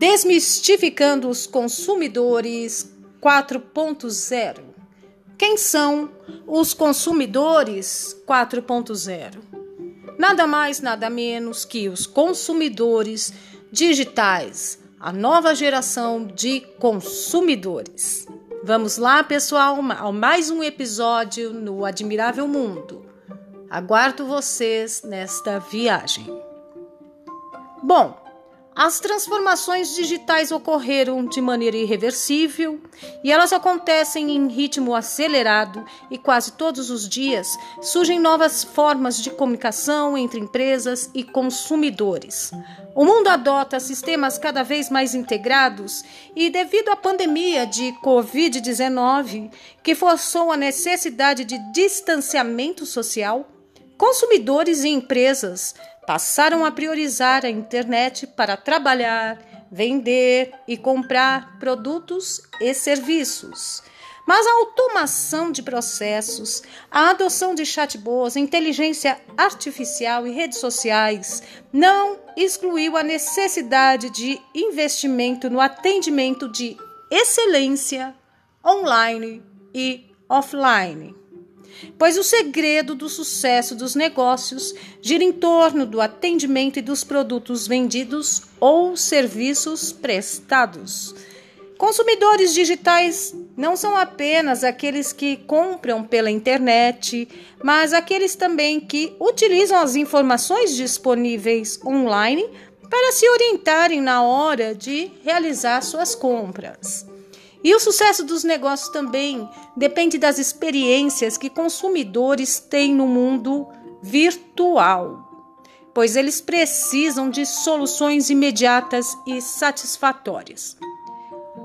Desmistificando os consumidores 4.0. Quem são os consumidores 4.0? Nada mais, nada menos que os consumidores digitais, a nova geração de consumidores. Vamos lá, pessoal, ao mais um episódio no Admirável Mundo. Aguardo vocês nesta viagem. Bom, as transformações digitais ocorreram de maneira irreversível e elas acontecem em ritmo acelerado e quase todos os dias surgem novas formas de comunicação entre empresas e consumidores. O mundo adota sistemas cada vez mais integrados e, devido à pandemia de Covid-19, que forçou a necessidade de distanciamento social, consumidores e empresas passaram a priorizar a internet para trabalhar, vender e comprar produtos e serviços. Mas a automação de processos, a adoção de chatbots, inteligência artificial e redes sociais não excluiu a necessidade de investimento no atendimento de excelência online e offline pois o segredo do sucesso dos negócios gira em torno do atendimento e dos produtos vendidos ou serviços prestados. Consumidores digitais não são apenas aqueles que compram pela internet, mas aqueles também que utilizam as informações disponíveis online para se orientarem na hora de realizar suas compras. E o sucesso dos negócios também depende das experiências que consumidores têm no mundo virtual, pois eles precisam de soluções imediatas e satisfatórias.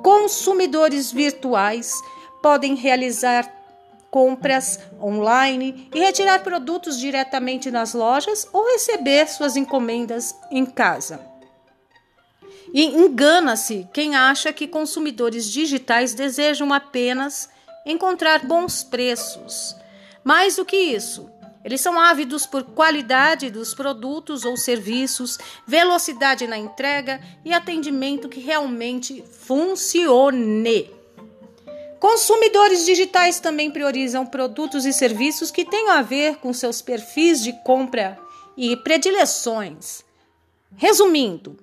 Consumidores virtuais podem realizar compras online e retirar produtos diretamente nas lojas ou receber suas encomendas em casa. E engana-se quem acha que consumidores digitais desejam apenas encontrar bons preços. Mais do que isso, eles são ávidos por qualidade dos produtos ou serviços, velocidade na entrega e atendimento que realmente funcione. Consumidores digitais também priorizam produtos e serviços que tenham a ver com seus perfis de compra e predileções. Resumindo,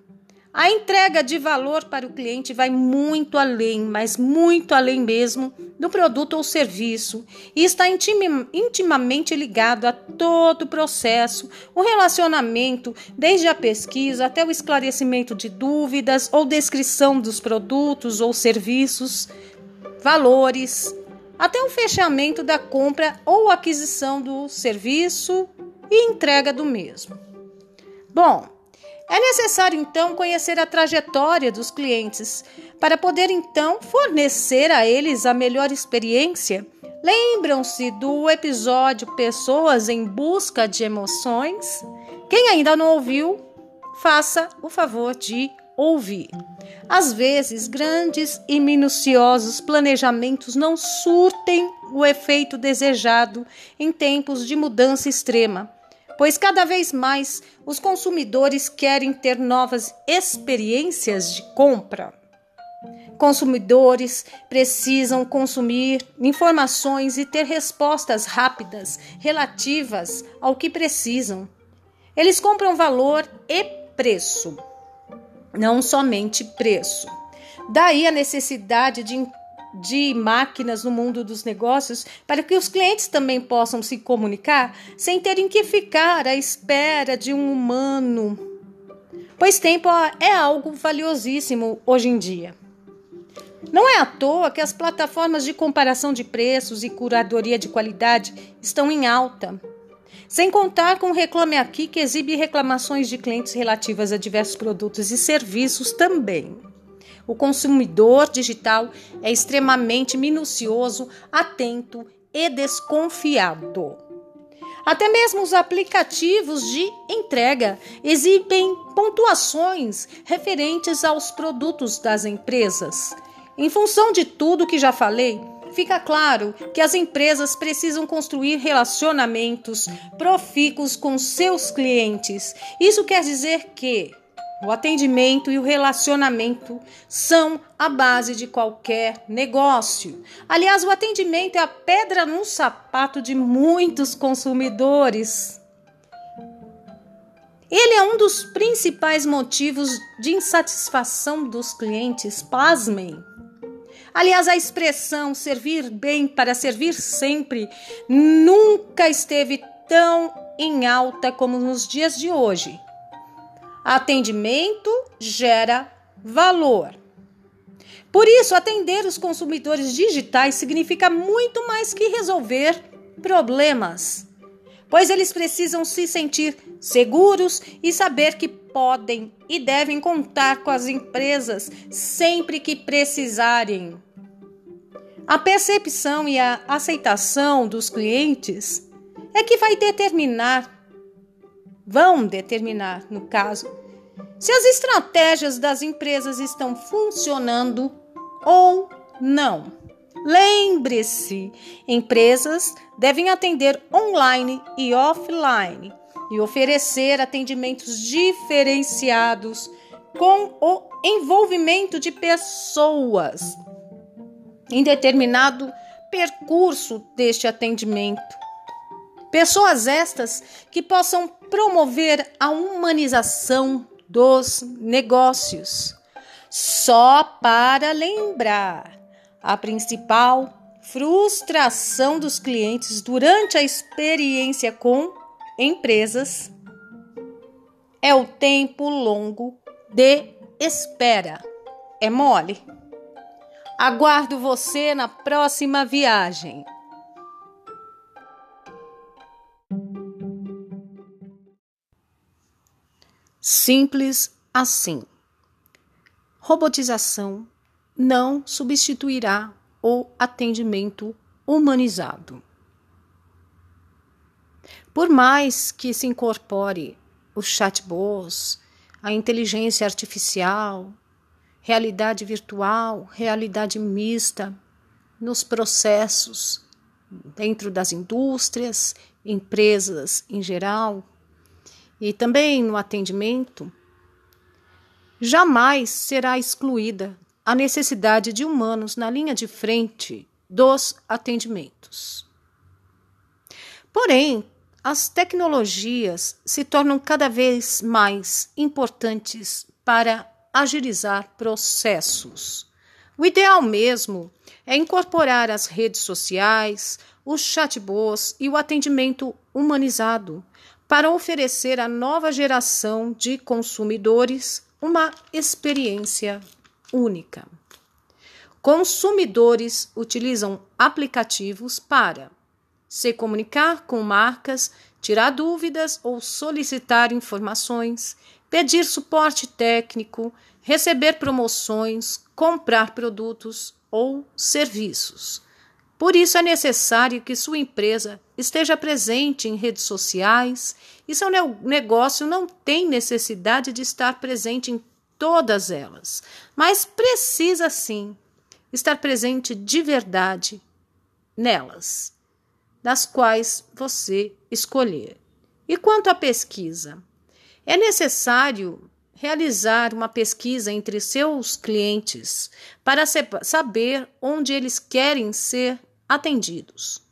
a entrega de valor para o cliente vai muito além, mas muito além mesmo, do produto ou serviço e está intimamente ligado a todo o processo, o relacionamento, desde a pesquisa até o esclarecimento de dúvidas ou descrição dos produtos ou serviços, valores, até o fechamento da compra ou aquisição do serviço e entrega do mesmo. Bom, é necessário então conhecer a trajetória dos clientes para poder então fornecer a eles a melhor experiência. Lembram-se do episódio Pessoas em Busca de Emoções? Quem ainda não ouviu, faça o favor de ouvir. Às vezes, grandes e minuciosos planejamentos não surtem o efeito desejado em tempos de mudança extrema pois cada vez mais os consumidores querem ter novas experiências de compra. Consumidores precisam consumir informações e ter respostas rápidas relativas ao que precisam. Eles compram valor e preço, não somente preço. Daí a necessidade de de máquinas no mundo dos negócios para que os clientes também possam se comunicar sem terem que ficar à espera de um humano. Pois tempo é algo valiosíssimo hoje em dia. Não é à toa que as plataformas de comparação de preços e curadoria de qualidade estão em alta. Sem contar com o Reclame Aqui, que exibe reclamações de clientes relativas a diversos produtos e serviços também. O consumidor digital é extremamente minucioso, atento e desconfiado. Até mesmo os aplicativos de entrega exibem pontuações referentes aos produtos das empresas. Em função de tudo que já falei, fica claro que as empresas precisam construir relacionamentos profícuos com seus clientes. Isso quer dizer que O atendimento e o relacionamento são a base de qualquer negócio. Aliás, o atendimento é a pedra no sapato de muitos consumidores. Ele é um dos principais motivos de insatisfação dos clientes, pasmem. Aliás, a expressão servir bem para servir sempre nunca esteve tão em alta como nos dias de hoje. Atendimento gera valor. Por isso, atender os consumidores digitais significa muito mais que resolver problemas, pois eles precisam se sentir seguros e saber que podem e devem contar com as empresas sempre que precisarem. A percepção e a aceitação dos clientes é que vai determinar vão determinar, no caso, se as estratégias das empresas estão funcionando ou não. Lembre-se, empresas devem atender online e offline e oferecer atendimentos diferenciados com o envolvimento de pessoas em determinado percurso deste atendimento. Pessoas estas que possam promover a humanização dos negócios. Só para lembrar, a principal frustração dos clientes durante a experiência com empresas é o tempo longo de espera. É mole? Aguardo você na próxima viagem. Simples assim. Robotização não substituirá o atendimento humanizado. Por mais que se incorpore os chatbots, a inteligência artificial, realidade virtual, realidade mista nos processos dentro das indústrias, empresas em geral, e também no atendimento, jamais será excluída a necessidade de humanos na linha de frente dos atendimentos. Porém, as tecnologias se tornam cada vez mais importantes para agilizar processos. O ideal mesmo é incorporar as redes sociais, os chatbots e o atendimento humanizado para oferecer à nova geração de consumidores uma experiência única. Consumidores utilizam aplicativos para se comunicar com marcas, tirar dúvidas ou solicitar informações, pedir suporte técnico, receber promoções, comprar produtos ou serviços. Por isso é necessário que sua empresa esteja presente em redes sociais e seu negócio não tem necessidade de estar presente em todas elas, mas precisa sim estar presente de verdade nelas, das quais você escolher. E quanto à pesquisa? É necessário realizar uma pesquisa entre seus clientes para saber onde eles querem ser atendidos.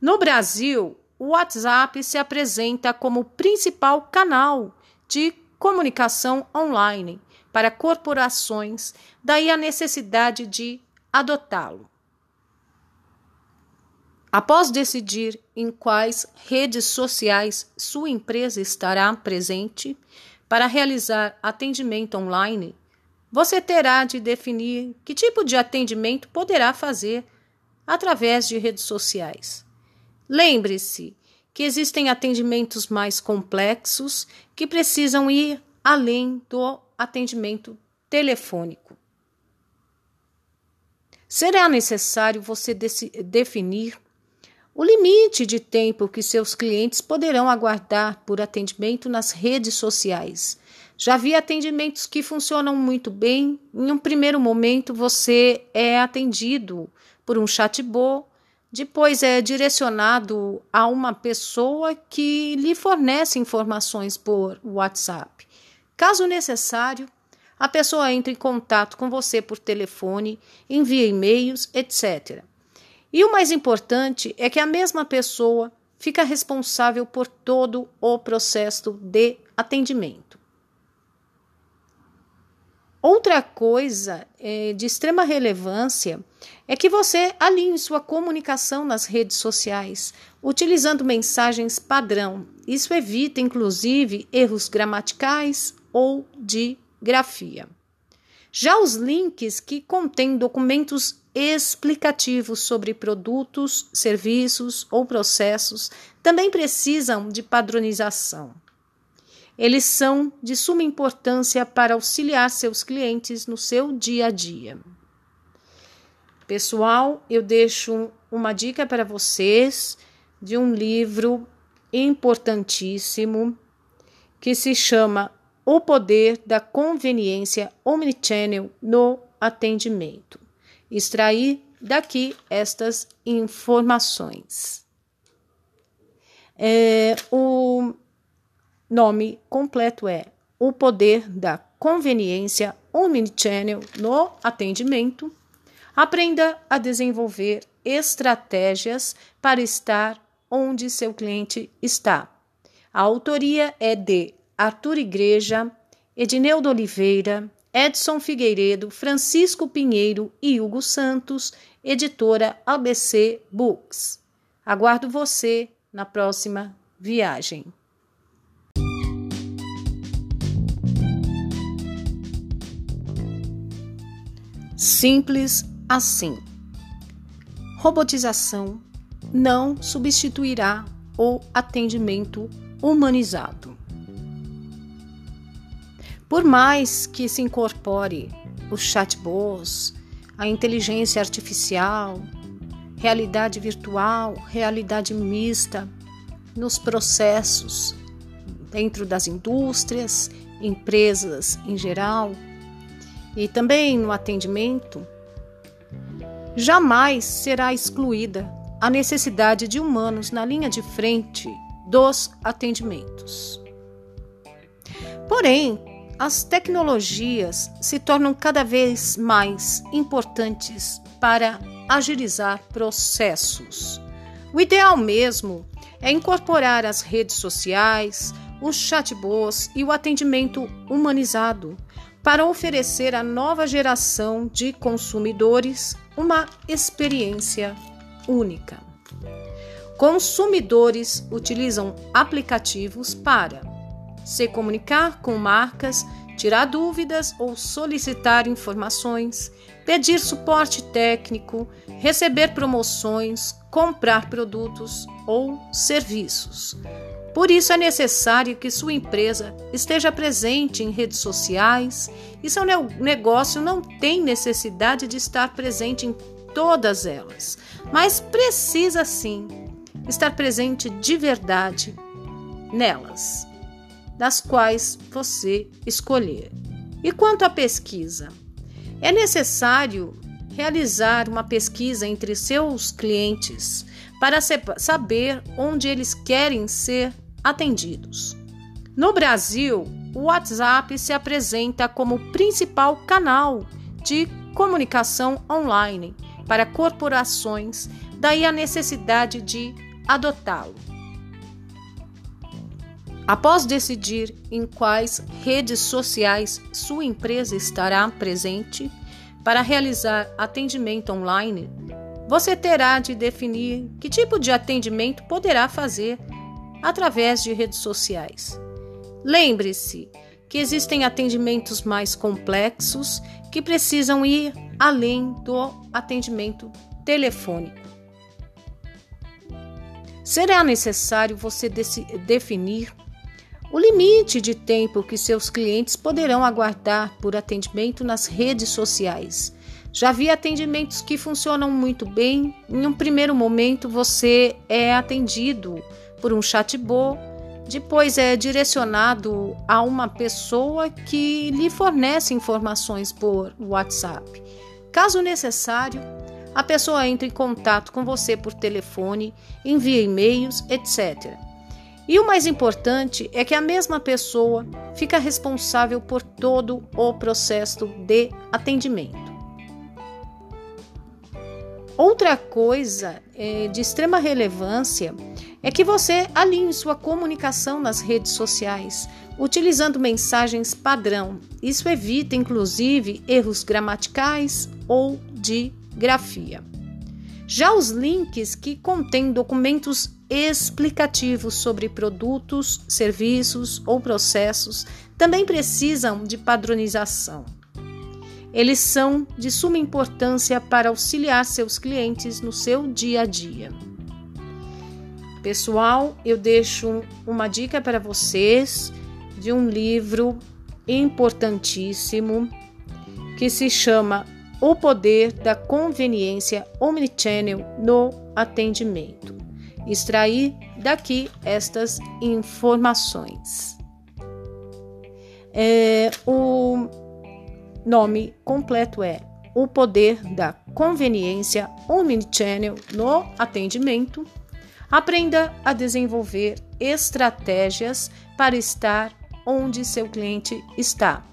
No Brasil, o WhatsApp se apresenta como principal canal de comunicação online para corporações, daí a necessidade de adotá-lo. Após decidir em quais redes sociais sua empresa estará presente para realizar atendimento online, você terá de definir que tipo de atendimento poderá fazer através de redes sociais. Lembre-se que existem atendimentos mais complexos que precisam ir além do atendimento telefônico. Será necessário você definir o limite de tempo que seus clientes poderão aguardar por atendimento nas redes sociais. Já vi atendimentos que funcionam muito bem. Em um primeiro momento, você é atendido por um chatbot, depois é direcionado a uma pessoa que lhe fornece informações por WhatsApp. Caso necessário, a pessoa entra em contato com você por telefone, envia e-mails, etc. E o mais importante é que a mesma pessoa fica responsável por todo o processo de atendimento. Outra coisa é, de extrema relevância é que você alinhe sua comunicação nas redes sociais, utilizando mensagens padrão. Isso evita, inclusive, erros gramaticais ou de grafia. Já os links que contêm documentos explicativos sobre produtos, serviços ou processos também precisam de padronização. Eles são de suma importância para auxiliar seus clientes no seu dia a dia. Pessoal, eu deixo uma dica para vocês de um livro importantíssimo que se chama O Poder da Conveniência Omnichannel no Atendimento. Extrair daqui estas informações. É, o nome completo é O Poder da Conveniência Omnichannel no Atendimento. Aprenda a desenvolver estratégias para estar onde seu cliente está. A autoria é de Arthur Igreja, Edneudo Oliveira, Edson Figueiredo, Francisco Pinheiro e Hugo Santos, editora ABC Books. Aguardo você na próxima viagem. Simples assim. Robotização não substituirá o atendimento humanizado. Por mais que se incorpore os chatbots, a inteligência artificial, realidade virtual, realidade mista nos processos dentro das indústrias, empresas em geral e também no atendimento, jamais será excluída a necessidade de humanos na linha de frente dos atendimentos. Porém, as tecnologias se tornam cada vez mais importantes para agilizar processos. O ideal mesmo é incorporar as redes sociais, os chatbots e o atendimento humanizado para oferecer à nova geração de consumidores uma experiência única. Consumidores utilizam aplicativos para se comunicar com marcas, tirar dúvidas ou solicitar informações, pedir suporte técnico, receber promoções, comprar produtos ou serviços. Por isso é necessário que sua empresa esteja presente em redes sociais e seu negócio não tem necessidade de estar presente em todas elas, mas precisa sim estar presente de verdade nelas, das quais você escolher. E quanto à pesquisa? É necessário realizar uma pesquisa entre seus clientes para saber onde eles querem ser atendidos. No Brasil, o WhatsApp se apresenta como principal canal de comunicação online para corporações, daí a necessidade de adotá-lo. Após decidir em quais redes sociais sua empresa estará presente para realizar atendimento online, você terá de definir que tipo de atendimento poderá fazer através de redes sociais. Lembre-se que existem atendimentos mais complexos que precisam ir além do atendimento telefônico. Será necessário você definir o limite de tempo que seus clientes poderão aguardar por atendimento nas redes sociais. Já vi atendimentos que funcionam muito bem. Em um primeiro momento, você é atendido por um chatbot, depois é direcionado a uma pessoa que lhe fornece informações por WhatsApp. Caso necessário, a pessoa entra em contato com você por telefone, envia e-mails, etc. E o mais importante é que a mesma pessoa fica responsável por todo o processo de atendimento. Outra coisa é, de extrema relevância é que você alinhe sua comunicação nas redes sociais, utilizando mensagens padrão. Isso evita, inclusive, erros gramaticais ou de grafia. Já os links que contêm documentos explicativos sobre produtos, serviços ou processos também precisam de padronização. Eles são de suma importância para auxiliar seus clientes no seu dia a dia. Pessoal, eu deixo uma dica para vocês de um livro importantíssimo que se chama O Poder da Conveniência Omnichannel no Atendimento. Extrair daqui estas informações. É, o nome completo é O Poder da Conveniência Omnichannel no Atendimento. Aprenda a desenvolver estratégias para estar onde seu cliente está.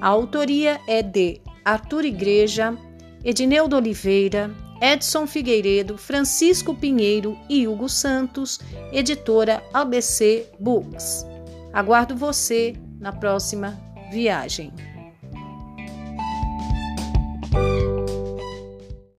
A autoria é de Arthur Igreja, Edneudo Oliveira, Edson Figueiredo, Francisco Pinheiro e Hugo Santos, editora ABC Books. Aguardo você na próxima viagem.